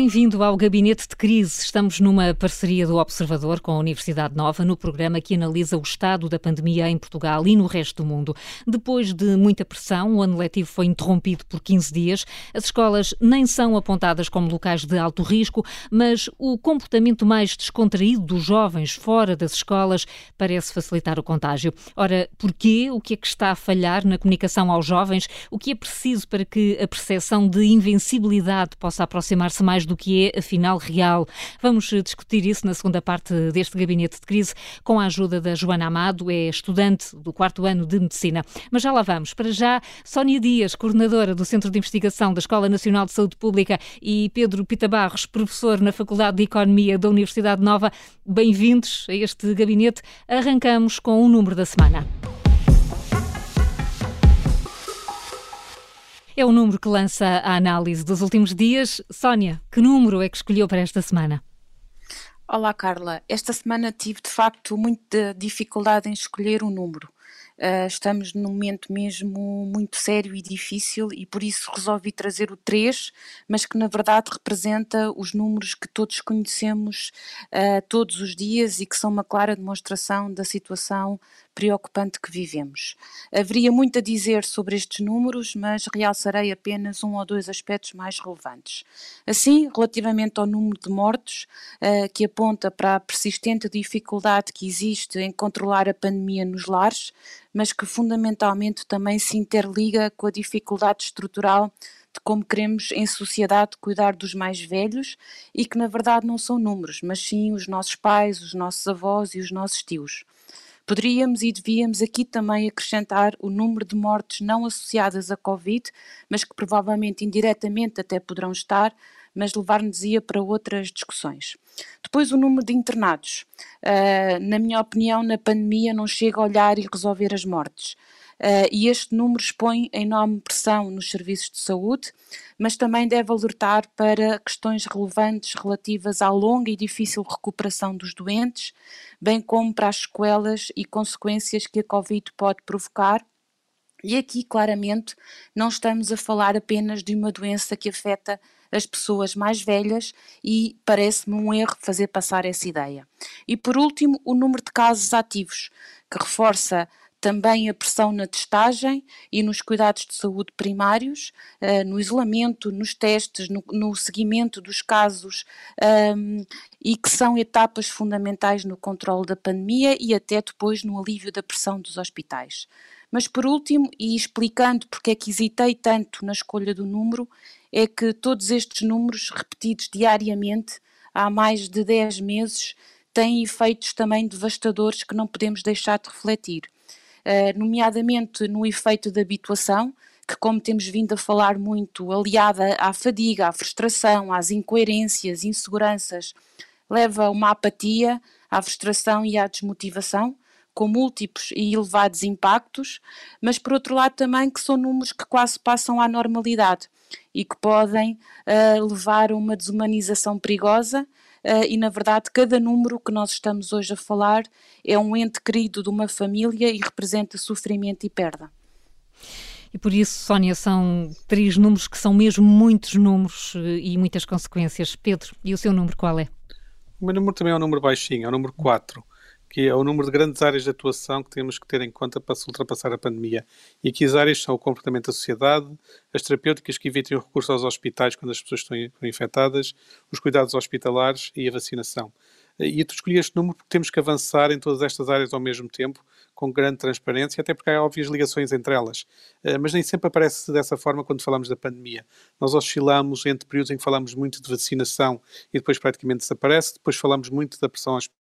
Bem-vindo ao Gabinete de Crise. Estamos numa parceria do Observador com a Universidade Nova no programa que analisa o estado da pandemia em Portugal e no resto do mundo. Depois de muita pressão, o ano letivo foi interrompido por 15 dias. As escolas nem são apontadas como locais de alto risco, mas o comportamento mais descontraído dos jovens fora das escolas parece facilitar o contágio. Ora, porquê? O que é que está a falhar na comunicação aos jovens? O que é preciso para que a percepção de invencibilidade possa aproximar-se mais do que é, afinal, real. Vamos eh, discutir isso na segunda parte deste gabinete de crise com a ajuda da Joana Amado, é estudante do quarto ano de Medicina. Mas já lá vamos. Para já, Sónia Dias, coordenadora do Centro de Investigação da Escola Nacional de Saúde Pública, e Pedro Pita Barros, professor na Faculdade de Economia da Universidade Nova, bem-vindos a este gabinete. Arrancamos com o número da semana. É o número que lança a análise dos últimos dias. Sónia, que número é que escolheu para esta semana? Olá, Carla. Esta semana tive de facto muita dificuldade em escolher um número. Uh, estamos num momento mesmo muito sério e difícil e por isso resolvi trazer o 3, mas que na verdade representa os números que todos conhecemos uh, todos os dias e que são uma clara demonstração da situação preocupante que vivemos. Haveria muito a dizer sobre estes números, mas realçarei apenas um ou dois aspectos mais relevantes. Assim, relativamente ao número de mortos, uh, que aponta para a persistente dificuldade que existe em controlar a pandemia nos lares, mas que fundamentalmente também se interliga com a dificuldade estrutural de como queremos em sociedade cuidar dos mais velhos e que na verdade não são números, mas sim os nossos pais, os nossos avós e os nossos tios. Poderíamos e devíamos aqui também acrescentar o número de mortes não associadas à Covid, mas que provavelmente indiretamente até poderão estar, mas levar-nos-ia para outras discussões. Depois o número de internados. Uh, na minha opinião, na pandemia não chega a olhar e resolver as mortes. Uh, e este número expõe enorme pressão nos serviços de saúde, mas também deve alertar para questões relevantes relativas à longa e difícil recuperação dos doentes, bem como para as sequelas e consequências que a Covid pode provocar. E aqui, claramente, não estamos a falar apenas de uma doença que afeta as pessoas mais velhas e parece-me um erro fazer passar essa ideia. E por último, o número de casos ativos, que reforça também a pressão na testagem e nos cuidados de saúde primários, uh, no isolamento, nos testes, no, no seguimento dos casos um, e que são etapas fundamentais no controle da pandemia e até depois no alívio da pressão dos hospitais. Mas por último, e explicando porque é que hesitei tanto na escolha do número, é que todos estes números repetidos diariamente há mais de 10 meses têm efeitos também devastadores que não podemos deixar de refletir. Eh, nomeadamente no efeito da habituação, que, como temos vindo a falar muito, aliada à fadiga, à frustração, às incoerências, inseguranças, leva a uma apatia, à frustração e à desmotivação, com múltiplos e elevados impactos, mas por outro lado também que são números que quase passam à normalidade e que podem uh, levar a uma desumanização perigosa uh, e, na verdade, cada número que nós estamos hoje a falar é um ente querido de uma família e representa sofrimento e perda. E por isso, Sónia, são três números que são mesmo muitos números eh, e muitas consequências. Pedro, e o seu número qual é? O meu número também é um número baixinho, é o número 4 que é o número de grandes áreas de atuação que temos que ter em conta para se ultrapassar a pandemia. E aqui as áreas são o comportamento da sociedade, as terapêuticas que evitem o recurso aos hospitais quando as pessoas estão infectadas, os cuidados hospitalares e a vacinação. E tu escolhi este número porque temos que avançar em todas estas áreas ao mesmo tempo, com grande transparência, até porque há óbvias ligações entre elas. Eh, mas nem sempre aparece dessa forma quando falamos da pandemia. Nós oscilamos entre períodos em que falamos muito de vacinação e depois praticamente desaparece, depois falamos muito da pressão hospitalar,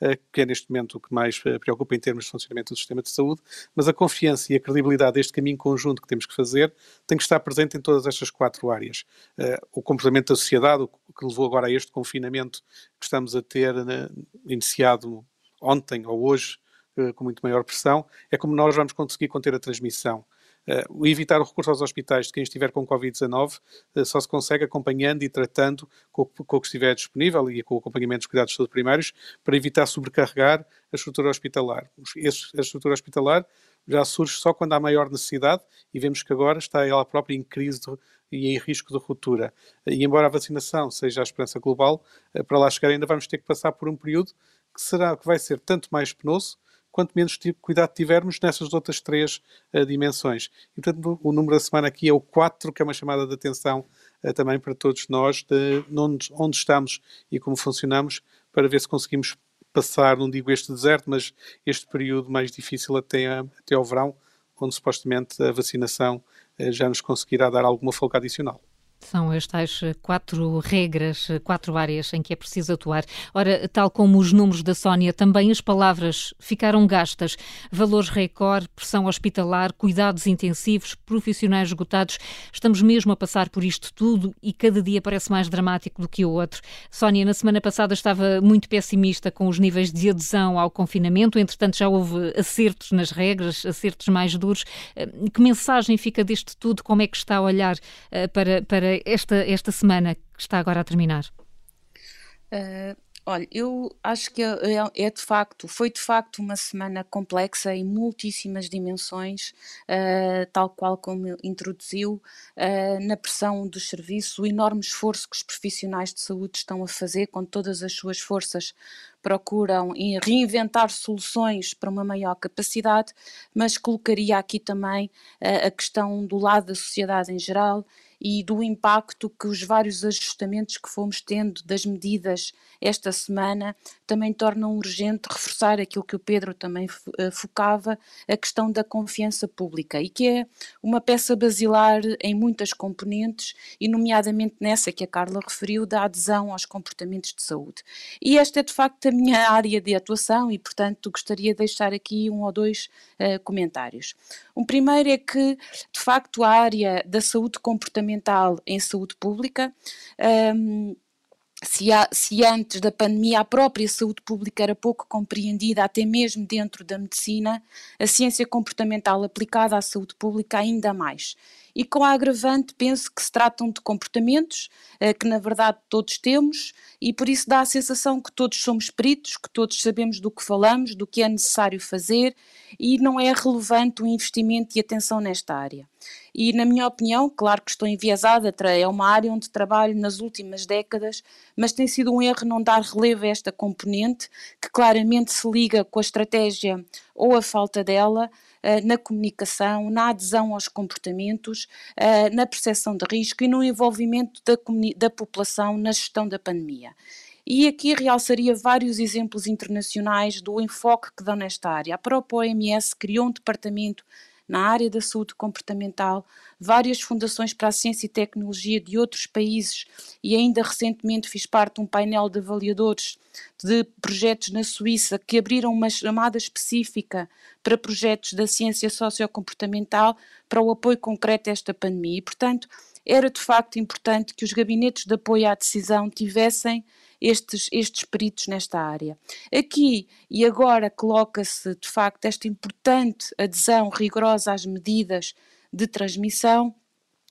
eh, que é neste momento o que mais eh, preocupa em termos de funcionamento do sistema de saúde, mas a confiança e a credibilidade deste caminho conjunto que temos que fazer tem que estar presente em todas estas quatro áreas. Eh, o comportamento da sociedade, o que levou agora a este confinamento que estamos a ter né, iniciado ontem ou hoje, com muito maior pressão, é como nós vamos conseguir conter a transmissão. Uh, evitar o recurso aos hospitais de quem estiver com Covid-19 uh, só se consegue acompanhando e tratando com, com, o que estiver disponível e com o acompanhamento dos cuidados de saúde primários para evitar sobrecarregar a estrutura hospitalar. Esse, a estrutura hospitalar já surge só quando há maior necessidade e vemos que agora está ela própria em crise de, e em risco de ruptura. E embora a vacinação seja a esperança global, eh, para lá chegar ainda vamos ter que passar por um período que será que vai ser tanto mais penoso quanto menos cuidado tivermos nessas outras três uh, dimensões. Portanto, o número da semana aqui é o 4, que é uma chamada de atenção uh, também para todos nós, de onde, onde estamos e como funcionamos, para ver se conseguimos passar, não digo este deserto, mas este período mais difícil até, até ao verão, onde supostamente a vacinação uh, já nos conseguirá dar alguma folga adicional. São as tais eh, quatro regras, eh, quatro áreas em que é preciso atuar. Ora, tal como os números da Sónia, também as palavras ficaram gastas. Valores recorde, pressão hospitalar, cuidados intensivos, profissionais esgotados. Estamos mesmo a passar por isto tudo e cada dia parece mais dramático do que o outro. Sónia, na semana passada estava muito pessimista com os níveis de adesão ao confinamento. Entretanto, já houve acertos nas regras, acertos mais duros. Eh, que mensagem fica deste tudo? Como é que está a olhar para, para esta, esta semana que está agora a terminar? Uh, olha, eu acho que é, é, é, de facto, foi de facto uma semana complexa em muitíssimas dimensões, uh, tal qual como introduziu, uh, na pressão dos serviços, o enorme esforço que os profissionais de saúde estão a fazer com todas as suas forças procuram reinventar soluções para uma maior capacidade, mas colocaria aqui também a questão do lado da sociedade em geral e do impacto que os vários ajustamentos que fomos tendo das medidas esta semana também tornam urgente reforçar aquilo que o Pedro também eh, focava, a questão da confiança pública e que é uma peça basilar em muitas componentes e nomeadamente nessa que a Carla referiu da adesão aos comportamentos de saúde. E esta é de facto a minha área de atuação e portanto gostaria de deixar aqui um ou dois uh, comentários. Um primeiro é que de facto a área da saúde comportamental em saúde pública. Um, se, há, se, antes da pandemia a própria saúde pública era pouco compreendida, até mesmo dentro da medicina, a ciência comportamental aplicada à saúde pública ainda mais e com a agravante penso que se tratam de comportamentos eh, que na verdade todos temos e por isso dá a sensação que todos somos peritos, que todos sabemos do que falamos, do que é necessário fazer e não é relevante o investimento e atenção nesta área. E na minha opinião, claro que estou enviesada, é uma área onde trabalho nas últimas décadas, mas tem sido um erro não dar relevo a esta componente que claramente se liga com a estratégia ou a falta dela na comunicação, na adesão aos comportamentos, eh, na percepção de risco e no envolvimento da, da população na gestão da pandemia. E aqui realçaria vários exemplos internacionais do enfoque que dão nesta área. A própria OMS criou um departamento na área da saúde comportamental, várias fundações para a ciência e tecnologia de outros países e ainda recentemente fiz parte de um painel de avaliadores de projetos na Suíça que abriram uma chamada específica para projetos da ciência sociocomportamental para o apoio concreto a esta pandemia. E, portanto, era de facto importante que os gabinetes de apoio à decisão tivessem estes, estes peritos nesta área. Aqui e agora coloca-se, de facto, esta importante adesão rigorosa às medidas de transmissão.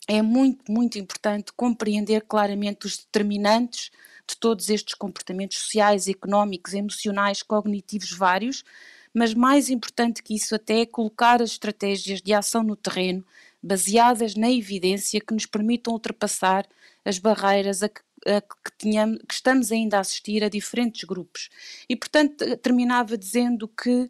É muito, muito importante compreender claramente os determinantes de todos estes comportamentos sociais, económicos, emocionais, cognitivos vários, mas mais importante que isso até é colocar as estratégias de ação no terreno baseadas na evidência que nos permitam ultrapassar as barreiras a que que, tínhamos, que estamos ainda a assistir a diferentes grupos. E, portanto, terminava dizendo que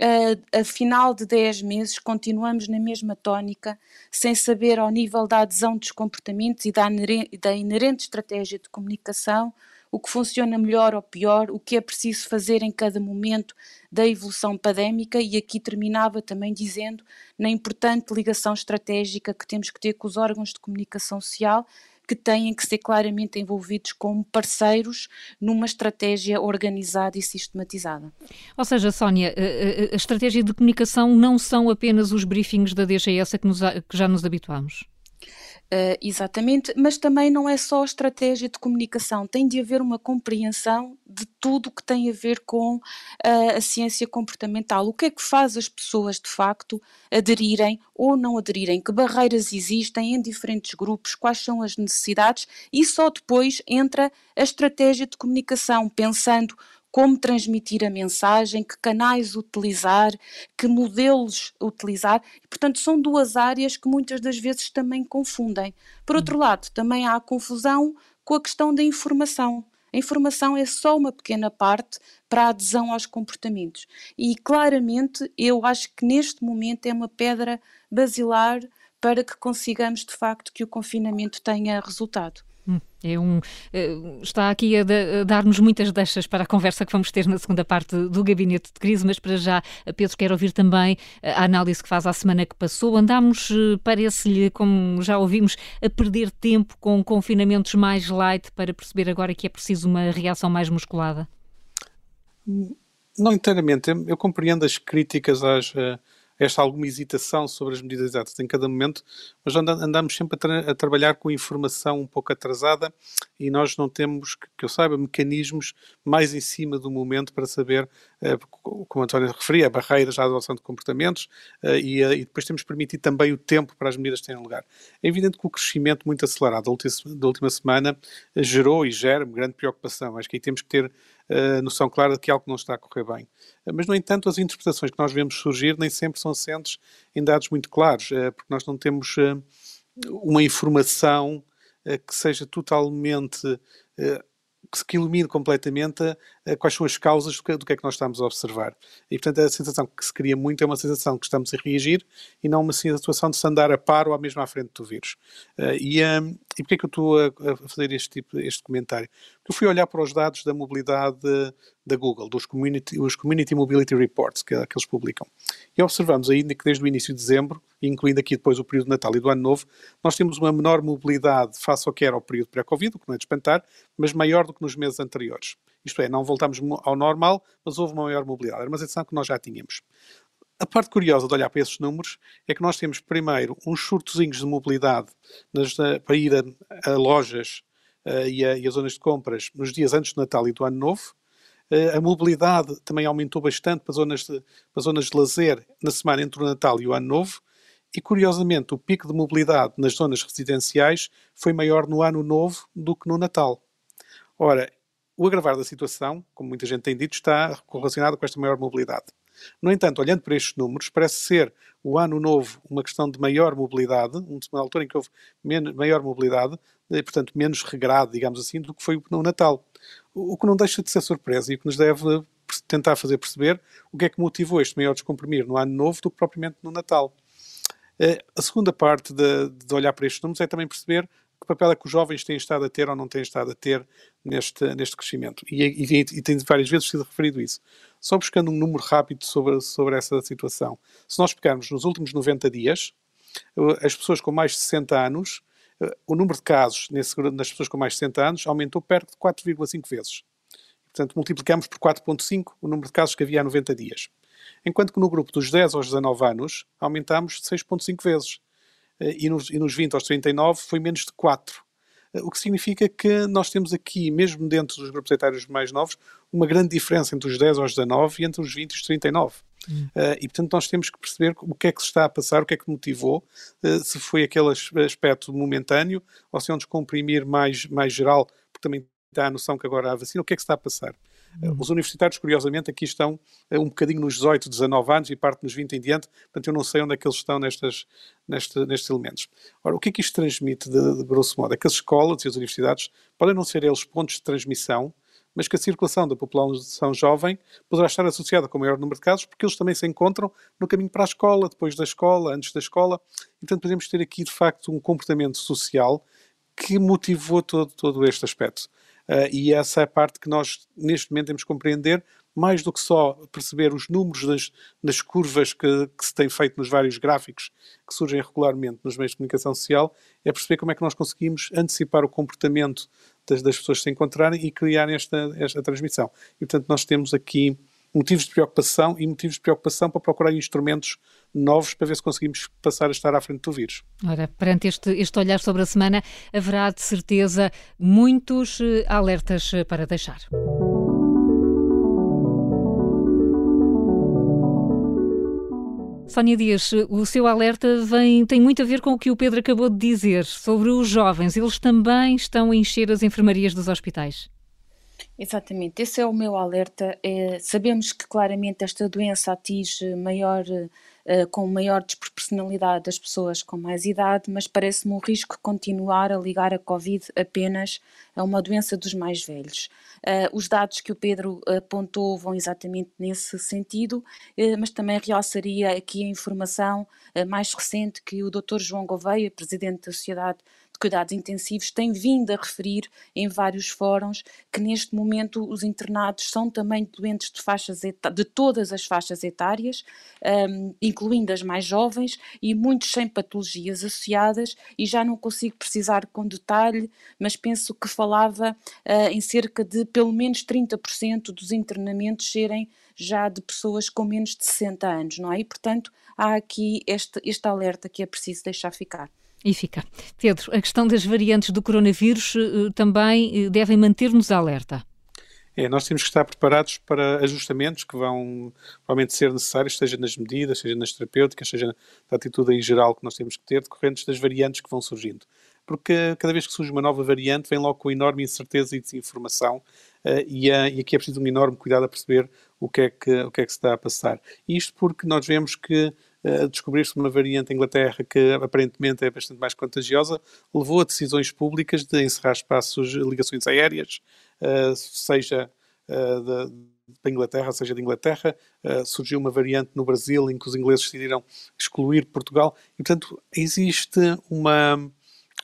a, a final de 10 meses continuamos na mesma tónica, sem saber ao nível da adesão dos comportamentos e da, da inerente estratégia de comunicação o que funciona melhor ou pior, o que é preciso fazer em cada momento da evolução pandémica e aqui terminava também dizendo na importante ligação estratégica que temos que ter com os órgãos de comunicação social que têm que ser claramente envolvidos como parceiros numa estratégia organizada e sistematizada. Ou seja, Sónia, a, a estratégia de comunicação não são apenas os briefings da DGS que, nos, que já nos habituamos? Uh, exatamente, mas também não é só estratégia de comunicação, tem de haver uma compreensão de tudo que tem a ver com uh, a ciência comportamental. O que é que faz as pessoas de facto aderirem ou não aderirem? Que barreiras existem em diferentes grupos? Quais são as necessidades? E só depois entra a estratégia de comunicação, pensando como transmitir a mensagem, que canais utilizar, que modelos utilizar. E, portanto, são duas áreas que muitas das vezes também confundem. Por outro lado, também há confusão com a questão da informação. A informação é só uma pequena parte para a adesão aos comportamentos. E claramente eu acho que neste momento é uma pedra basilar para que consigamos de facto que o confinamento tenha resultado. Hum, é um, eh, está aqui a, a dar-nos muitas deixas para a conversa que vamos ter na segunda parte do gabinete de crise, mas para já, Pedro, quero ouvir também a análise que faz à semana que passou. Andámos, eh, parece-lhe, como já ouvimos, a perder tempo com confinamentos mais light para perceber agora que é preciso uma reação mais musculada? Não inteiramente. Eu compreendo as críticas às eh, esta alguma hesitação sobre as medidas exatas em cada momento, mas andamos sempre a, tra a, trabalhar com informação um pouco atrasada e nós não temos, que eu saiba, mecanismos mais em cima do momento para saber, eh, como a António referia, barreiras à adoção de comportamentos eh, e, eh, e, depois temos permitido também o tempo para as medidas terem lugar. É evidente que o crescimento muito acelerado da última, da última semana gerou e gera grande preocupação. Acho que aí temos que ter uh, noção clara de que algo não está a correr bem. Uh, mas, no entanto, as interpretações que nós vemos surgir nem sempre são assentes em dados muito claros, uh, porque nós não temos uma informação que seja totalmente que ilumine completamente quais são as causas do que, é que nós estamos a observar. E, portanto, a sensação que se cria muito é uma sensação que estamos a reagir e não uma situação de se andar a par ou à mesma à frente do vírus. E, e porquê é que eu estou a, fazer este, tipo, este comentário? Eu fui olhar para os dados da mobilidade da Google, dos Community, os Community Mobility Reports que, que eles publicam. E observamos ainda que desde o início de dezembro, incluindo aqui depois o período de Natal e do Ano Novo, nós temos uma menor mobilidade face ao que era o período pré-Covid, o que não é de espantar, mas maior do que nos meses anteriores. Isto é, não voltamos ao normal, mas houve uma maior mobilidade. Era uma sensação que nós já tínhamos. A parte curiosa de olhar para esses números é que nós temos primeiro uns surtozinhos de mobilidade nas, para ir a, a lojas e, a, e, a, zonas de compras nos dias antes do Natal e do Ano Novo. Uh, a mobilidade também aumentou bastante para zonas, de, para zonas de lazer na semana entre o Natal e o Ano Novo. E curiosamente, o pico de mobilidade nas zonas residenciais foi maior no Ano Novo do que no Natal. Ora, o agravar da situação, como muita gente tem dito, está relacionado com esta maior mobilidade. No entanto, olhando para estes números, parece ser o ano novo uma questão de maior mobilidade, uma altura em que houve maior mobilidade, e, portanto, menos regrado, digamos assim, do que foi no Natal. O que não deixa de ser surpresa e o que nos deve tentar fazer perceber o que é que motivou este maior descomprimir no ano novo do que propriamente no Natal. Eh, a segunda parte de, de olhar para estes números é também perceber que papel é que os jovens têm estado a ter ou não têm estado a ter neste, neste crescimento. E, e, e tem várias vezes sido referido isso. Só buscando um número rápido sobre, sobre essa situação. Se nós pegarmos nos últimos 90 dias, as pessoas com mais de 60 anos, o número de casos nesse, nas pessoas com mais de 60 anos aumentou perto de 4,5 vezes. Portanto, multiplicamos por 4,5 o número de casos que havia há 90 dias. Enquanto que no grupo dos 10 aos 19 anos aumentámos 6,5 vezes. Eh, e nos, e nos 20 aos 39 foi menos de 4. Eh, o que significa que nós temos aqui, mesmo dentro dos grupos etários mais novos, uma grande diferença entre os 10 aos 19 e entre os 20 e os 39. Hum. Uh, e portanto nós temos que perceber o que é que se está a passar, o que é que motivou, uh, se foi aquele aspecto momentâneo ou se é um descomprimir mais, mais geral, porque também dá a noção que agora há vacina, o que é que se está a passar? Uhum. Os universitários, curiosamente, aqui estão eh, um bocadinho nos 18, 19 anos e parte nos 20 em diante, portanto eu não sei onde é que eles estão nestas, neste, nestes elementos. Ora, o que é que isto transmite, de, de grosso modo? É que as escolas e as universidades podem não ser eles pontos de transmissão, mas que a circulação da população jovem poderá estar associada com o maior número de casos, porque eles também se encontram no caminho para a escola, depois da escola, antes da escola. Portanto, podemos ter aqui, de facto, um comportamento social que motivou todo, todo este aspecto. Uh, e essa é a parte que nós, neste momento, temos que compreender, mais do que só perceber os números das, das curvas que, que, se tem feito nos vários gráficos que surgem regularmente nos meios de comunicação social, é perceber como é que nós conseguimos antecipar o comportamento das, das pessoas se encontrarem e criar esta, esta transmissão. E, portanto, nós temos aqui motivos de preocupação e motivos de preocupação para procurar instrumentos novos para ver se conseguimos passar a estar à frente do vírus. Ora, perante este, este olhar sobre a semana, haverá de certeza muitos eh, alertas eh, para deixar. Sónia Dias, o seu alerta vem, tem muito a ver com o que o Pedro acabou de dizer sobre os jovens. Eles também estão a encher as enfermarias dos hospitais. Exatamente, esse é o meu alerta. É, sabemos que claramente esta doença atinge maior eh, com maior desproporcionalidade das pessoas com mais idade, mas parece-me um risco continuar a ligar a Covid apenas a uma doença dos mais velhos. Uh, os dados que o Pedro apontou vão exatamente nesse sentido, uh, mas também realçaria aqui a informação mais recente que o Dr. João Gouveia, presidente da Sociedade de cuidados intensivos tem vindo a referir em vários fóruns que neste momento os internados são também doentes de, faixas de todas as faixas etárias, um, incluindo as mais jovens e muitos sem patologias associadas e já não consigo precisar com detalhe, mas penso que falava uh, em cerca de pelo menos 30% dos internamentos serem já de pessoas com menos de 60 anos, não é? E, portanto, há aqui este, este alerta que é preciso deixar ficar. E fica. Pedro, a questão das variantes do coronavírus uh, também uh, devem manter-nos alerta. É, nós temos que estar preparados para ajustamentos que vão provavelmente ser necessários, seja nas medidas, seja nas terapêuticas, seja na atitude em geral que nós temos que ter, decorrentes das variantes que vão surgindo. Porque cada vez que surge uma nova variante, vem logo com enorme incerteza e desinformação, e, e, aqui é preciso um enorme cuidado a perceber o que, é que, o que é que se está a passar. Isto porque nós vemos que descobrir-se uma variante em Inglaterra que aparentemente é bastante mais contagiosa, levou a decisões públicas de encerrar espaços, ligações aéreas, eh, seja eh, da, da Inglaterra, seja de Inglaterra, uh, surgiu uma variante no Brasil em que os ingleses decidiram excluir Portugal. E, portanto, existe uma,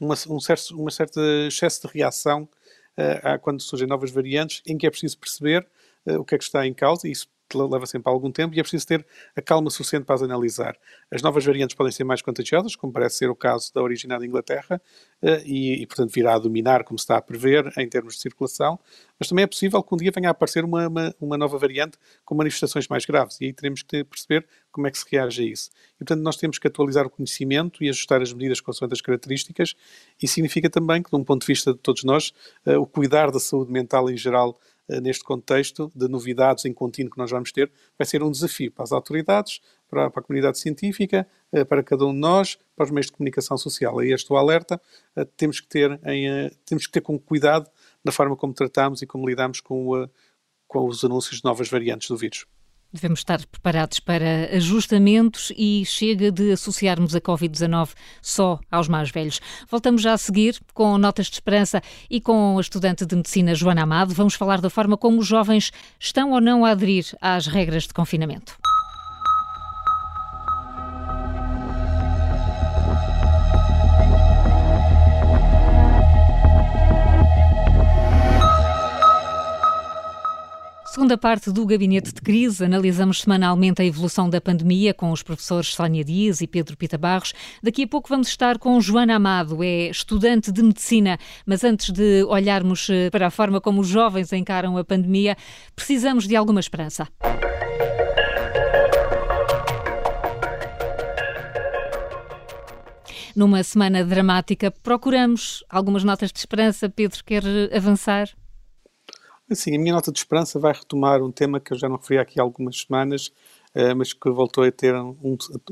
uma, um certo, uma certa excesso de reação uh, quando surgem novas variantes em que é preciso perceber uh, o que é que está em causa. E isso leva sempre algum tempo e é preciso ter a calma suficiente para as analisar. As novas variantes podem ser mais contagiosas, como parece ser o caso da originada Inglaterra, eh, e, e, portanto virá a dominar, como se está a prever, em termos de circulação, mas também é possível que um dia venha a aparecer uma, uma, uma nova variante com manifestações mais graves, e aí teremos que perceber como é que se reage a isso. E, portanto, nós temos que atualizar o conhecimento e ajustar as medidas consoante as características, e significa também que, de um ponto de vista de todos nós, eh, o cuidar da saúde mental em geral neste contexto de novidades em contínuo que nós vamos ter, vai ser um desafio para as autoridades, para, para a comunidade científica, eh, para cada um de nós, para os meios de comunicação social. Aí este o alerta, eh, temos que ter, em, temos que ter com cuidado na forma como tratamos e como lidamos com, com os anúncios de novas variantes do vírus. Devemos estar preparados para ajustamentos e chega de associarmos a Covid-19 só aos mais velhos. Voltamos já a seguir com notas de esperança e com a estudante de medicina Joana Amado. Vamos falar da forma como os jovens estão ou não a aderir às regras de confinamento. Segunda parte do Gabinete de Crise, analisamos semanalmente a evolução da pandemia com os professores Sónia Dias e Pedro Pita Barros. Daqui a pouco vamos estar com Joana Amado, é estudante de medicina, mas antes de olharmos eh, para a forma como os jovens encaram a pandemia, precisamos de alguma esperança. Numa semana dramática, procuramos algumas notas de esperança. Pedro, quer avançar? Sim, a minha nota de esperança vai retomar um tema que eu já não referi aqui há algumas semanas, uh, mas que voltou a ter um,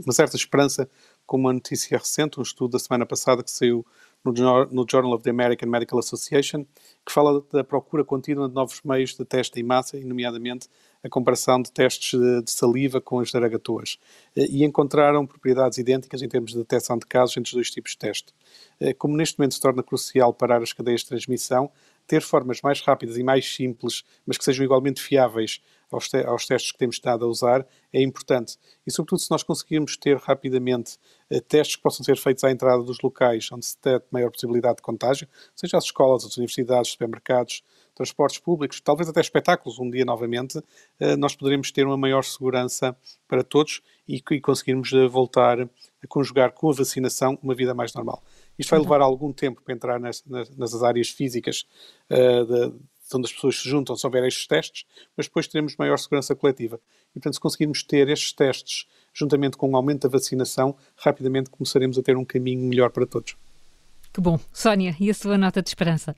uma certa esperança com uma notícia recente, um estudo da semana passada que saiu no, Journal of the American Medical Association, que fala da procura contínua de novos meios de teste em massa, e nomeadamente a comparação de testes de, saliva com as daragatuas. Uh, e encontraram propriedades idênticas em termos de detecção de casos entre os dois tipos de teste. Uh, como neste momento se torna crucial parar as cadeias de transmissão, ter formas mais rápidas e mais simples, mas que sejam igualmente fiáveis aos, te aos testes que temos estado a usar, é importante. E, sobretudo, se nós conseguirmos ter rapidamente uh, testes que possam ser feitos à entrada dos locais onde se tem maior possibilidade de contágio, seja as escolas, as universidades, supermercados, transportes públicos, talvez até espetáculos, um dia novamente, uh, nós poderemos ter uma maior segurança para todos e, e conseguirmos uh, voltar a conjugar com a vacinação uma vida mais normal. Isto vai uhum. levar algum tempo para entrar nas, nas, nas áreas físicas uh, de, de onde as pessoas se juntam, se houver estes testes, mas depois teremos maior segurança coletiva. E, portanto, se conseguirmos ter estes testes juntamente com o aumento da vacinação, rapidamente começaremos a ter um caminho melhor para todos. Que bom. Sónia, e a sua nota de esperança?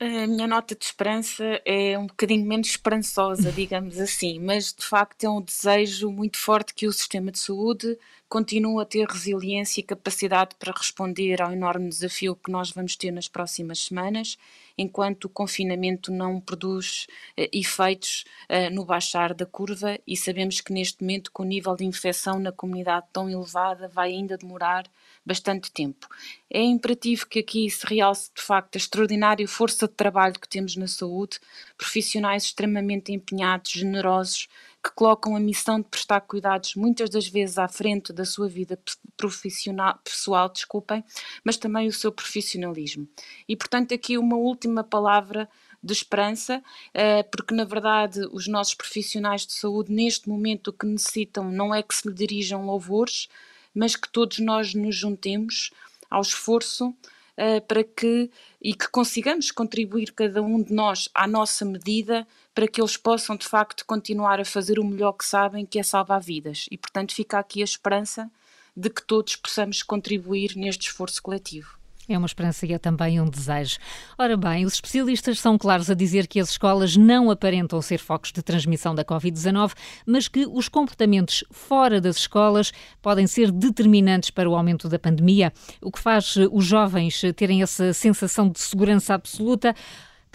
A minha nota de esperança é um bocadinho menos esperançosa, digamos assim, mas de facto é um desejo muito forte que o sistema de saúde continue a ter resiliência e capacidade para responder ao enorme desafio que nós vamos ter nas próximas semanas, enquanto o confinamento não produz uh, efeitos uh, no baixar da curva e sabemos que neste momento, com o nível de infecção na comunidade tão elevada, vai ainda demorar bastante tempo. É imperativo que aqui se realce de facto a extraordinária força de trabalho que temos na saúde, profissionais extremamente empenhados, generosos, que colocam a missão de prestar cuidados muitas das vezes à frente da sua vida profissional, pessoal, desculpem, mas também o seu profissionalismo. E portanto aqui uma última palavra de esperança, eh, porque na verdade os nossos profissionais de saúde neste momento o que necessitam não é que se lhe dirijam louvores, mas que todos nós nos juntemos ao esforço uh, para que e que consigamos contribuir cada um de nós à nossa medida para que eles possam de facto continuar a fazer o melhor que sabem, que é salvar vidas. E portanto fica aqui a esperança de que todos possamos contribuir neste esforço coletivo. É uma esperança e é também um desejo. Ora bem, os especialistas são claros a dizer que as escolas não aparentam ser focos de transmissão da Covid-19, mas que os comportamentos fora das escolas podem ser determinantes para o aumento da pandemia, o que faz os jovens terem essa sensação de segurança absoluta.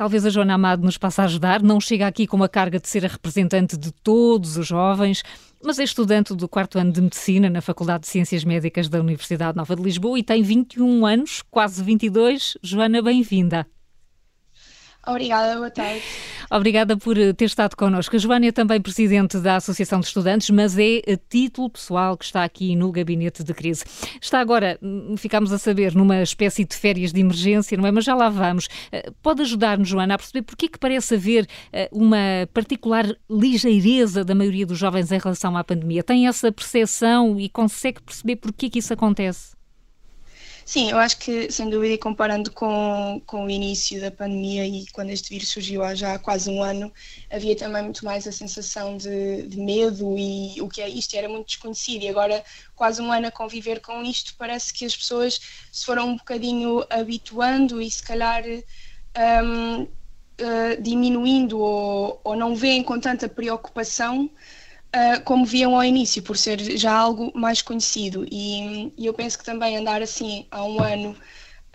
Talvez a Joana Amado nos possa ajudar. Não chega aqui com a carga de ser a representante de todos os jovens, mas é estudante do quarto ano de Medicina na Faculdade de Ciências Médicas da Universidade Nova de Lisboa e tem 21 anos, quase 22. Joana, bem-vinda. Obrigada, boa tarde. Obrigada por eh, ter estado connosco. A Joana é também presidente da Associação de Estudantes, mas é a título pessoal que está aqui no gabinete de crise. Está agora, hum, ficamos a saber, numa espécie de férias de emergência, não é? Mas já lá vamos. Eh, pode ajudar-nos, Joana, a perceber porque é que parece haver eh, uma particular ligeireza da maioria dos jovens em relação à pandemia? Tem essa percepção e consegue perceber porque é que isso acontece? Sim, eu acho que, sem dúvida, e comparando com, com o início da pandemia e quando este vírus surgiu há já quase um ano, havia também muito mais a sensação de, de medo e o que é isto era muito desconhecido. E agora, quase um ano a conviver com isto, parece que as pessoas se foram um bocadinho habituando e, se calhar, um, uh, diminuindo ou, ou não veem com tanta preocupação uh, como viam ao início, por ser já algo mais conhecido. E, e eu penso que também andar assim há um ano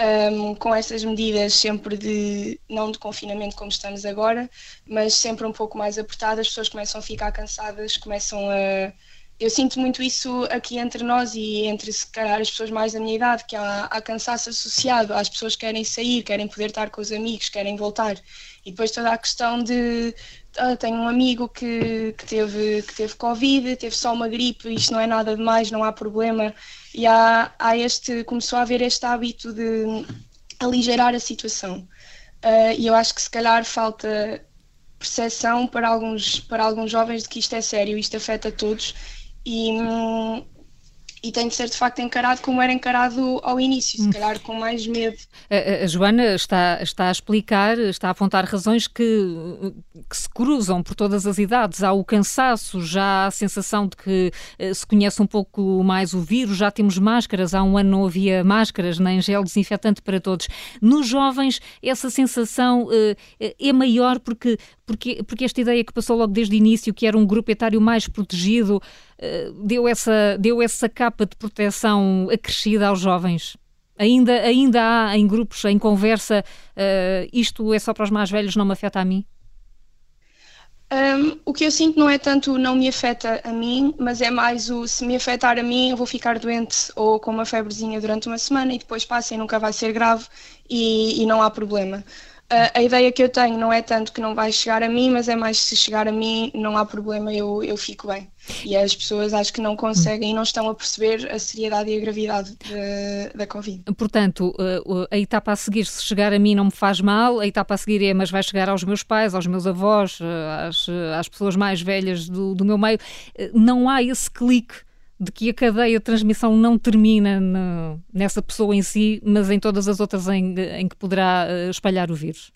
um, com estas medidas sempre de, não de confinamento como estamos agora, mas sempre um pouco mais apertadas, as pessoas começam a ficar cansadas, começam a. Eu sinto muito isso aqui entre nós e entre, se calhar, as pessoas mais da minha idade, que há, há cansaço associado, as pessoas querem sair, querem poder estar com os amigos, querem voltar. E depois toda a questão de ah, tenho um amigo que, que, teve, que teve Covid, teve só uma gripe, isto não é nada demais, não há problema. E há, há este, começou a haver este hábito de aligerar a situação. Uh, e eu acho que se calhar falta percepção para alguns, para alguns jovens de que isto é sério, isto afeta todos. E, hum, e tem de ser de facto encarado como era encarado ao início, se hum. calhar com mais medo. A, a, Joana está, está a explicar, está a apontar razões que, que se cruzam por todas as idades. Há o cansaço, já há a sensação de que uh, se conhece um pouco mais o vírus, já temos máscaras, há um ano não havia máscaras nem gel desinfetante para todos. Nos jovens, essa sensação uh, é maior porque, porque, porque esta ideia que passou logo desde o início, que era um grupo etário mais protegido, eh, deu, essa, deu essa capa de proteção acrescida aos jovens? Ainda, ainda há em grupos, em conversa, uh, isto é só para os mais velhos, não me afeta a mim? Um, o que eu sinto não é tanto não me afeta a mim, mas é mais o se me afetar a mim, eu vou ficar doente ou com uma febrezinha durante uma semana e depois passa e nunca vai ser grave e, e não há problema. A ideia que eu tenho não é tanto que não vai chegar a mim, mas é mais se chegar a mim, não há problema, eu, eu fico bem. E as pessoas acho que não conseguem e não estão a perceber a seriedade e a gravidade de, da Covid. Portanto, uh, a etapa a seguir, se chegar a mim não me faz mal, a etapa a seguir é, mas vai chegar aos meus pais, aos meus avós, uh, às, às pessoas mais velhas do, do meu meio. não há esse clique de que a cadeia de transmissão não termina no, nessa pessoa em si, mas em todas as outras em, em que poderá uh, espalhar o vírus?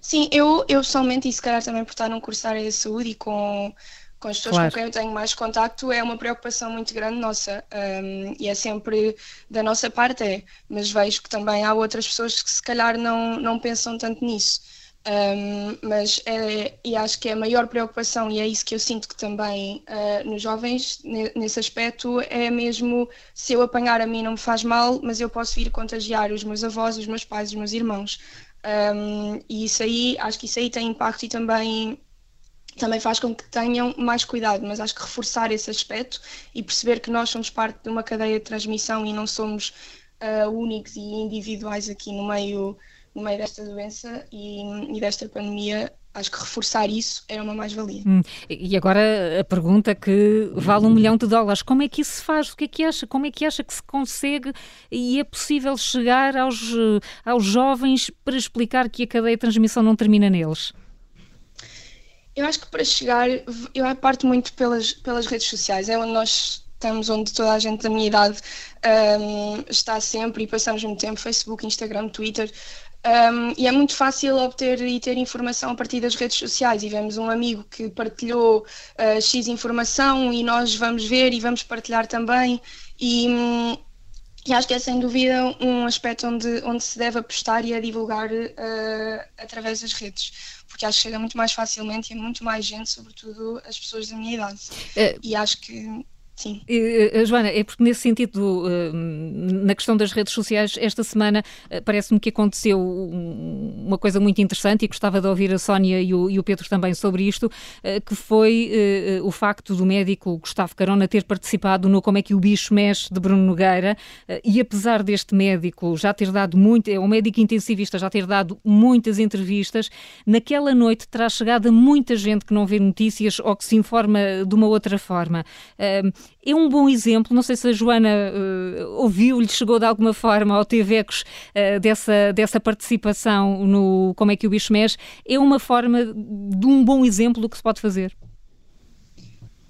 Sim, eu, eu pessoalmente, e se calhar também por estar num curso de área de saúde e com, com as pessoas claro. com quem eu tenho mais contacto é uma preocupação muito grande nossa um, e é sempre da nossa parte é, mas vejo que também há outras pessoas que se calhar não, não pensam tanto nisso. Um, mas é, e acho que é a maior preocupação, e é isso que eu sinto que também uh, nos jovens, nesse aspecto, é mesmo se eu apanhar a mim não me faz mal, mas eu posso vir contagiar os meus avós, os meus pais, os meus irmãos. Um, e isso aí, acho que isso aí tem impacto e também também faz com que tenham mais cuidado, mas acho que reforçar esse aspecto e perceber que nós somos parte de uma cadeia de transmissão e não somos uh, únicos e individuais aqui no meio, no meio desta doença e, e desta pandemia, acho que reforçar isso era uma mais-valia. Hum. E agora a pergunta que vale um milhão de dólares: como é que isso se faz? O que é que acha? Como é que acha que se consegue e é possível chegar aos, aos jovens para explicar que a cadeia de transmissão não termina neles? Eu acho que para chegar, eu parto muito pelas, pelas redes sociais, é onde nós estamos, onde toda a gente da minha idade um, está sempre e passamos muito tempo, Facebook, Instagram, Twitter, um, e é muito fácil obter e ter informação a partir das redes sociais. E vemos um amigo que partilhou uh, X informação e nós vamos ver e vamos partilhar também. E, um, e acho que é sem dúvida um aspecto onde, onde se deve apostar e a divulgar uh, através das redes porque acho que chega muito mais facilmente e a muito mais gente, sobretudo as pessoas da minha idade. É... E acho que Sim. Uh, Joana, é porque nesse sentido, uh, na questão das redes sociais, esta semana uh, parece-me que aconteceu uma coisa muito interessante e gostava de ouvir a Sónia e o, e o Pedro também sobre isto, que foi o facto do médico Gustavo Carona ter participado no Como é que o bicho mexe de Bruno Nogueira e apesar deste médico já ter dado muito, é um médico intensivista, já ter dado muitas entrevistas, naquela noite terá chegado a muita gente que não vê notícias ou que se informa de uma outra forma é um bom exemplo. Não sei se a Joana uh, ouviu, lhe chegou de alguma forma ao teve ecos uh, dessa, dessa participação no Como é que o bicho mexe. É uma forma de um bom exemplo do que se pode fazer.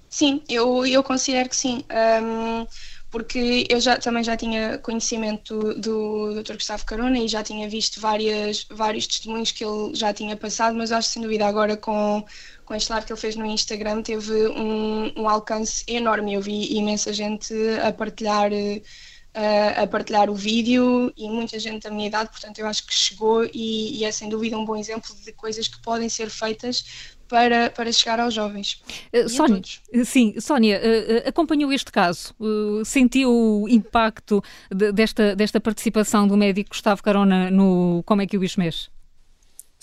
Sim, eu, eu considero que sim. Um, porque eu já, também já tinha conhecimento do, do Dr. Gustavo Carona e já tinha visto várias, vários testemunhos que ele já tinha passado, mas acho sem dúvida agora com, com este live que ele fez no Instagram teve um, um alcance enorme. Eu vi imensa gente a partilhar. Uh, a partilhar o vídeo e muita gente da minha idade, portanto eu acho que chegou e, e é sem dúvida um bom exemplo de coisas que podem ser feitas para, para chegar aos jovens. Uh, Sónia, sim, Sónia, uh, acompanhou este caso, uh, sentiu o impacto de, desta, desta participação do médico Gustavo Carona no Como é que o bicho mexe?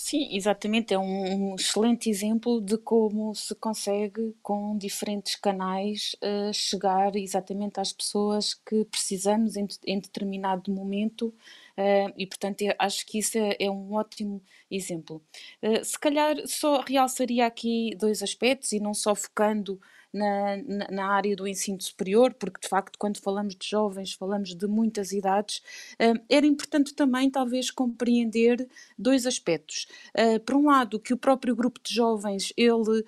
Sim, exatamente. É um, um excelente exemplo de como se consegue, com diferentes canais, uh, chegar exatamente às pessoas que precisamos em, em determinado momento. Uh, e, portanto, acho que isso é, é um ótimo exemplo. Uh, se calhar só realçaria aqui dois aspectos e não só focando na, na, área do ensino superior, porque de facto, quando falamos de jovens, falamos de muitas idades, uh, era importante também, talvez, compreender dois aspectos. Uh, por um lado, que o próprio grupo de jovens, ele uh,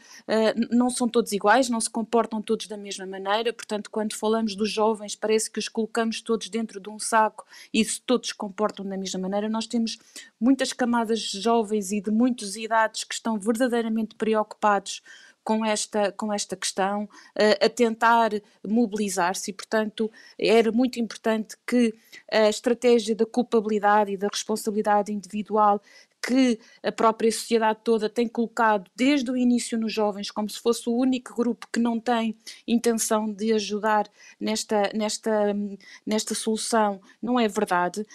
não são todos iguais, não se comportam todos da mesma maneira, portanto, quando falamos dos jovens, parece que os colocamos todos dentro de um saco e se todos se comportam da mesma maneira. Nós temos muitas camadas de jovens e de muitas idades que estão verdadeiramente preocupados com esta, com esta questão, a tentar mobilizar-se. E, portanto, era muito importante que a estratégia da culpabilidade e da responsabilidade individual que a própria sociedade toda tem colocado desde o início nos jovens como se fosse o único grupo que não tem intenção de ajudar nesta, nesta, nesta solução, não é verdade.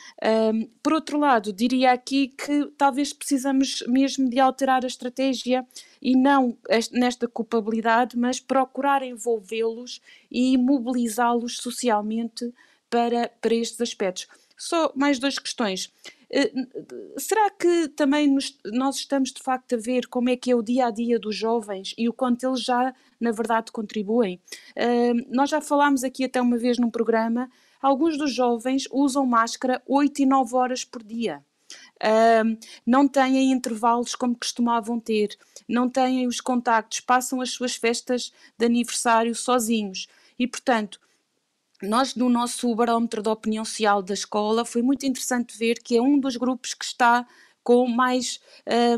Um, por outro lado, diria aqui que talvez precisamos mesmo de alterar a estratégia e não nesta culpabilidade, mas procurar envolvê-los e mobilizá-los socialmente para, para estes aspectos. Só mais duas questões. Eh, será que também nos, nós estamos de facto a ver como é que é o dia a dia dos jovens e o quanto eles já, na verdade, contribuem? Uh, nós já falámos aqui até uma vez num programa, alguns dos jovens usam máscara 8 e 9 horas por dia. Uh, não têm intervalos como costumavam ter, não têm os contactos, passam as suas festas de aniversário sozinhos. E, portanto, nós, no nosso barómetro da opinião social da escola, foi muito interessante ver que é um dos grupos que está com mais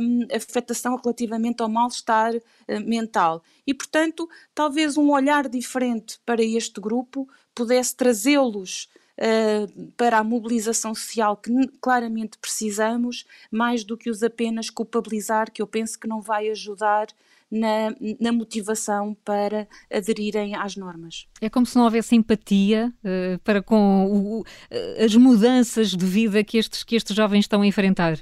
um, afetação relativamente ao mal-estar uh, mental. E, portanto, talvez um olhar diferente para este grupo pudesse trazê-los uh, para a mobilização social que claramente precisamos, mais do que os apenas culpabilizar, que eu penso que não vai ajudar na, na, motivação para aderirem às normas. É como se não houvesse empatia uh, para com o, uh, as mudanças de vida que estes, que estes jovens estão a enfrentar.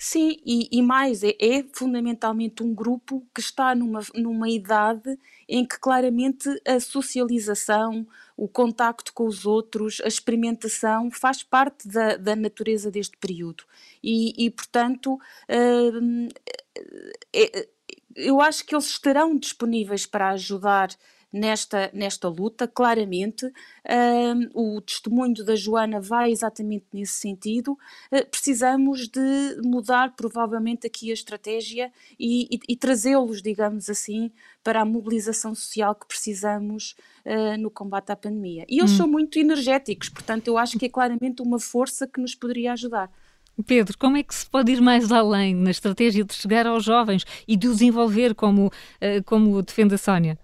Sim, e, e mais, é, é, fundamentalmente um grupo que está numa, numa idade em que claramente a socialização, o contacto com os outros, a experimentação faz parte da, da natureza deste período. E, e portanto, uh, é, eu acho que eles estarão disponíveis para ajudar nesta, nesta luta, claramente. Uh, o testemunho da Joana vai exatamente nesse sentido. Uh, precisamos de mudar, provavelmente, aqui a estratégia e, e, e trazê-los, digamos assim, para a mobilização social que precisamos uh, no combate à pandemia. E eles hum. são muito energéticos, portanto, eu acho que é claramente uma força que nos poderia ajudar. Pedro, como é que se pode ir mais além na estratégia de chegar aos jovens e de os envolver, como, como defende a Sónia?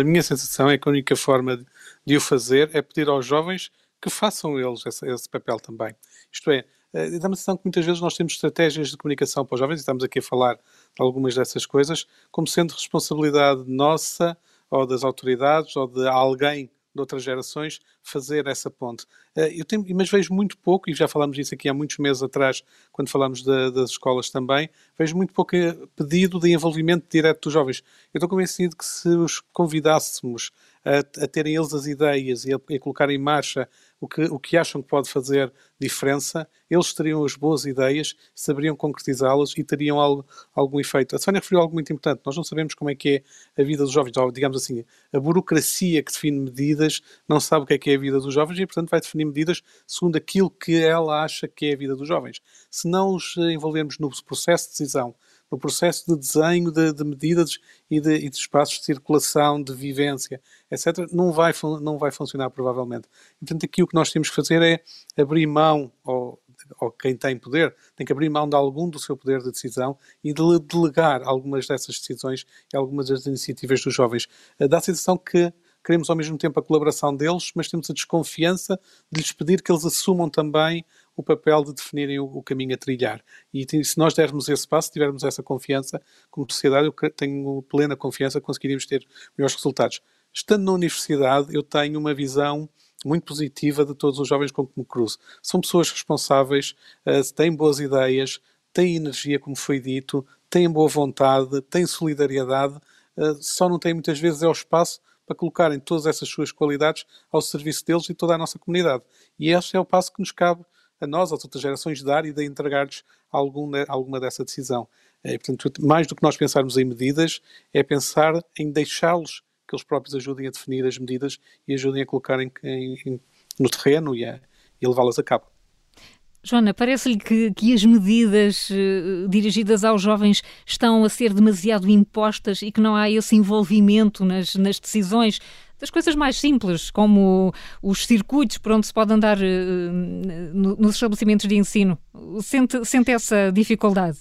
A minha sensação é que a única forma de o fazer é pedir aos jovens que façam eles esse, esse papel também. Isto é, eh, dá-me a sensação que muitas vezes nós temos estratégias de comunicação para os jovens, e estamos aqui a falar de algumas dessas coisas, como sendo responsabilidade nossa, ou das autoridades, ou de alguém de outras gerações fazer essa ponte. Eh, eu tenho, mas vejo muito pouco, e já falámos disso aqui há muitos meses atrás, quando falámos das escolas também, vejo muito pouco eh, pedido de envolvimento direto dos jovens. Eu estou convencido que se os convidássemos a, a terem eles as ideias e a, a em marcha o que, o que acham que pode fazer diferença, eles teriam as boas ideias, saberiam concretizá-las e teriam algo, algum efeito. A Sónia referiu algo muito importante. Nós não sabemos como é que é a vida dos jovens, ou, digamos assim, a burocracia que define medidas não sabe o que é que é a vida dos jovens e, portanto, vai definir medidas segundo aquilo que ela acha que é a vida dos jovens. Se não os envolvermos no processo de decisão no processo de desenho de, de medidas e de, e de, espaços de circulação, de vivência, etc., não vai, não vai funcionar provavelmente. Portanto, aqui o que nós temos que fazer é abrir mão, ou, ou quem tem poder, tem que abrir mão de algum do seu poder de decisão e de delegar algumas dessas decisões e algumas das iniciativas dos jovens. Eh, dá a sensação que queremos ao mesmo tempo a colaboração deles, mas temos a desconfiança de lhes pedir que eles assumam também o papel de definirem o, o caminho a trilhar. E se nós dermos esse passo, tivermos essa confiança, como sociedade, eu tenho plena confiança que conseguiríamos ter melhores resultados. Estando na universidade, eu tenho uma visão muito positiva de todos os jovens com que me cruzo. São pessoas responsáveis, uh, têm boas ideias, têm energia, como foi dito, têm boa vontade, têm solidariedade, uh, só não têm muitas vezes é o espaço para colocarem todas essas suas qualidades ao serviço deles e toda a nossa comunidade. E este é o passo que nos cabe a nós, às outras gerações, dar e de entregar-lhes algum, alguma dessa decisão. É, portanto, mais do que nós pensarmos em medidas, é pensar em deixá-los que eles próprios ajudem a definir as medidas e ajudem a colocar em, em, no terreno e a, e levá-las a cabo. Joana, parece-lhe que, que, as medidas uh, dirigidas aos jovens estão a ser demasiado impostas e que não há esse envolvimento nas, nas decisões das coisas mais simples, como os circuitos por onde se pode andar uh, nos estabelecimentos de ensino. Sente, sente essa dificuldade?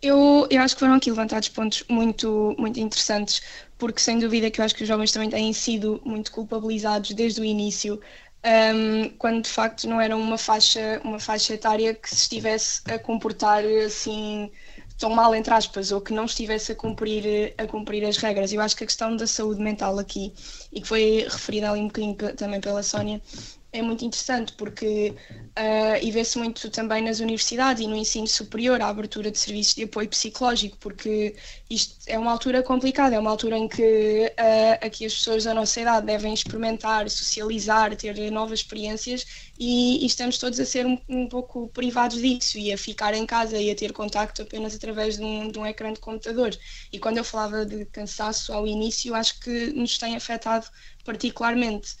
Eu, eu acho que foram aqui levantados pontos muito, muito interessantes, porque sem dúvida que eu acho que os jovens também têm sido muito culpabilizados desde o início um, quando de facto não era uma faixa, uma faixa etária que se estivesse a comportar assim tão mal, entre aspas, ou que não estivesse a cumprir, a cumprir as regras. Eu acho que a questão da saúde mental aqui, e que foi referida ali um bocadinho também pela Sónia, é muito interessante porque uh, e vê-se muito também nas universidades e no ensino superior a abertura de serviços de apoio psicológico porque isto é uma altura complicada é uma altura em que uh, aqui as pessoas da nossa idade devem experimentar socializar ter novas experiências e, e estamos todos a ser um, um, pouco privados disso e a ficar em casa e a ter contacto apenas através de um, de um ecrã de computador. E quando eu falava de cansaço ao início acho que nos tem afetado particularmente.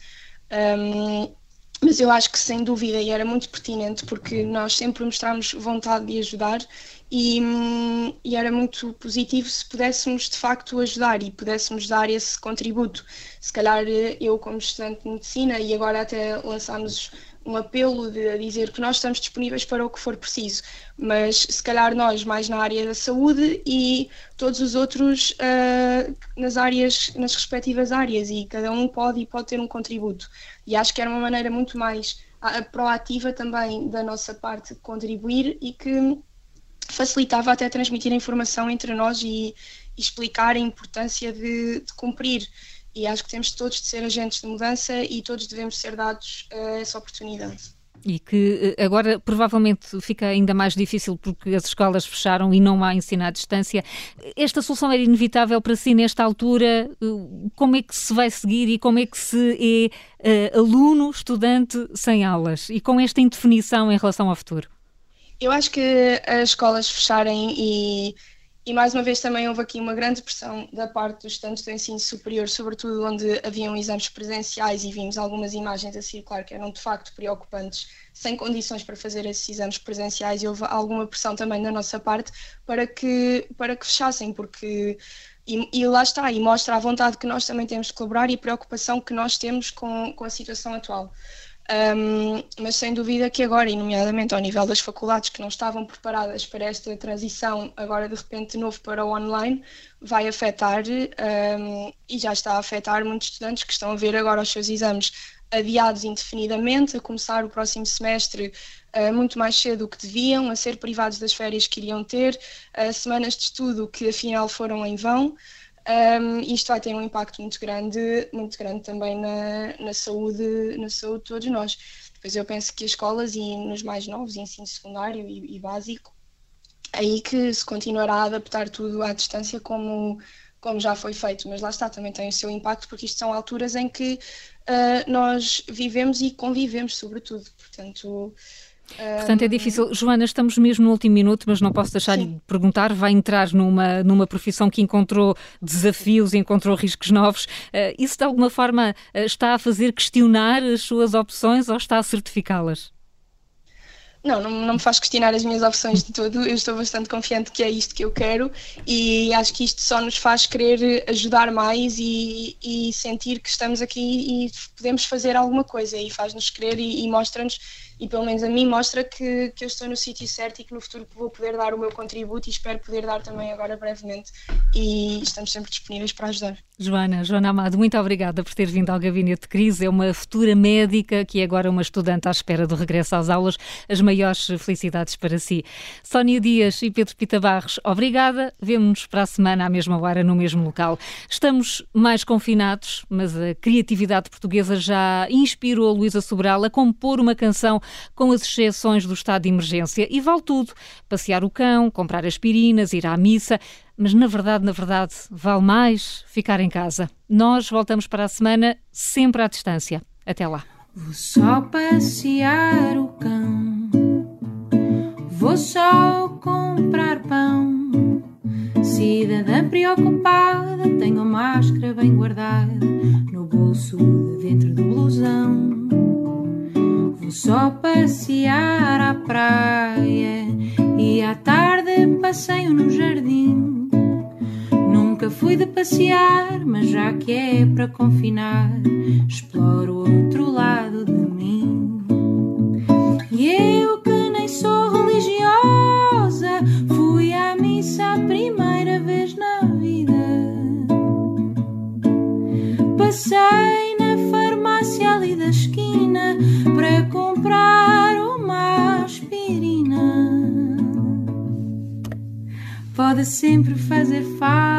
Um, mas eu acho que sem dúvida e era muito pertinente porque nós sempre mostramos vontade de ajudar e, e, era muito positivo se pudéssemos de facto ajudar e pudéssemos dar esse contributo. Se calhar eu como estudante de medicina e agora até lançámos um apelo de dizer que nós estamos disponíveis para o que for preciso, mas se calhar nós mais na área da saúde e todos os outros uh, nas áreas, nas respectivas áreas e cada um pode e pode ter um contributo. E acho que era uma maneira muito mais uh, proativa também da nossa parte de contribuir e que facilitava até transmitir a informação entre nós e, e explicar a importância de, de, cumprir. E acho que temos todos de ser agentes de mudança e todos devemos ser dados uh, essa oportunidade. E que eh, agora provavelmente fica ainda mais difícil porque as escolas fecharam e não há ensino à distância. Esta solução era inevitável para si nesta altura? Eh, como é que se vai seguir e como é que se é uh, aluno, estudante sem aulas? E com esta indefinição em relação ao futuro? Eu acho que as escolas fecharem e, e mais uma vez também houve aqui uma grande pressão da parte dos estudantes do ensino superior, sobretudo onde haviam exames presenciais e vimos algumas imagens a circular que eram de facto preocupantes, sem condições para fazer esses exames presenciais e houve alguma pressão também da nossa parte para que, para que fechassem, porque e, e, lá está, e mostra a vontade que nós também temos de colaborar e a preocupação que nós temos com, com a situação atual. Um, mas sem dúvida que agora, e nomeadamente ao nível das faculdades que não estavam preparadas para esta transição, agora de repente de novo para o online, vai afetar um, e já está a afetar muitos estudantes que estão a ver agora os seus exames adiados indefinidamente, a começar o próximo semestre uh, muito mais cedo do que deviam, a ser privados das férias que iriam ter, uh, semanas de estudo que afinal foram em vão. Um, isto vai ter um impacto muito grande, muito grande também na, na, saúde, na saúde de todos nós. Depois eu penso que as escolas e nos mais novos, ensino secundário e, e básico, aí que se continuará a adaptar tudo à distância como, como já foi feito, mas lá está, também tem o seu impacto, porque isto são alturas em que uh, nós vivemos e convivemos, sobretudo. Portanto, Portanto, é difícil. Joana, estamos mesmo no último minuto, mas não posso deixar-lhe de perguntar. Vai entrar numa, numa profissão que encontrou desafios, encontrou riscos novos. Uh, isso, de alguma forma, uh, está a fazer questionar as suas opções ou está a certificá-las? Não, não, não, me faz questionar as minhas opções de todo. Eu estou bastante confiante que é isto que eu quero e acho que isto só nos faz querer ajudar mais e, e sentir que estamos aqui e podemos fazer alguma coisa e faz-nos querer e, e mostra-nos e pelo menos a mim mostra que, que eu estou no sítio certo e que no futuro vou poder dar o meu contributo e espero poder dar também agora brevemente e estamos sempre disponíveis para ajudar. Joana, Joana Amado, muito obrigada por ter vindo ao Gabinete de Crise. É uma futura médica que é agora uma estudante à espera do regresso às aulas. As maiores felicidades para si. Sónia Dias e Pedro Pita Barros, obrigada. Vemo-nos para a semana à mesma hora, no mesmo local. Estamos mais confinados, mas a criatividade portuguesa já inspirou a Luísa Sobral a compor uma canção com as exceções do estado de emergência. E vale tudo: passear o cão, comprar aspirinas, ir à missa. Mas na verdade, na verdade, vale mais ficar em casa. Nós voltamos para a semana sempre à distância. Até lá. Vou só passear o cão, vou só comprar pão. Cidadã preocupada, tenho a máscara bem guardada no bolso de dentro do blusão. Vou só passear à praia e à tarde passeio no jardim. Nunca fui de passear, mas já que é para confinar, exploro outro lado de mim. E eu que nem sou religiosa, fui à missa a primeira vez na vida. Passei sempre fazer falta,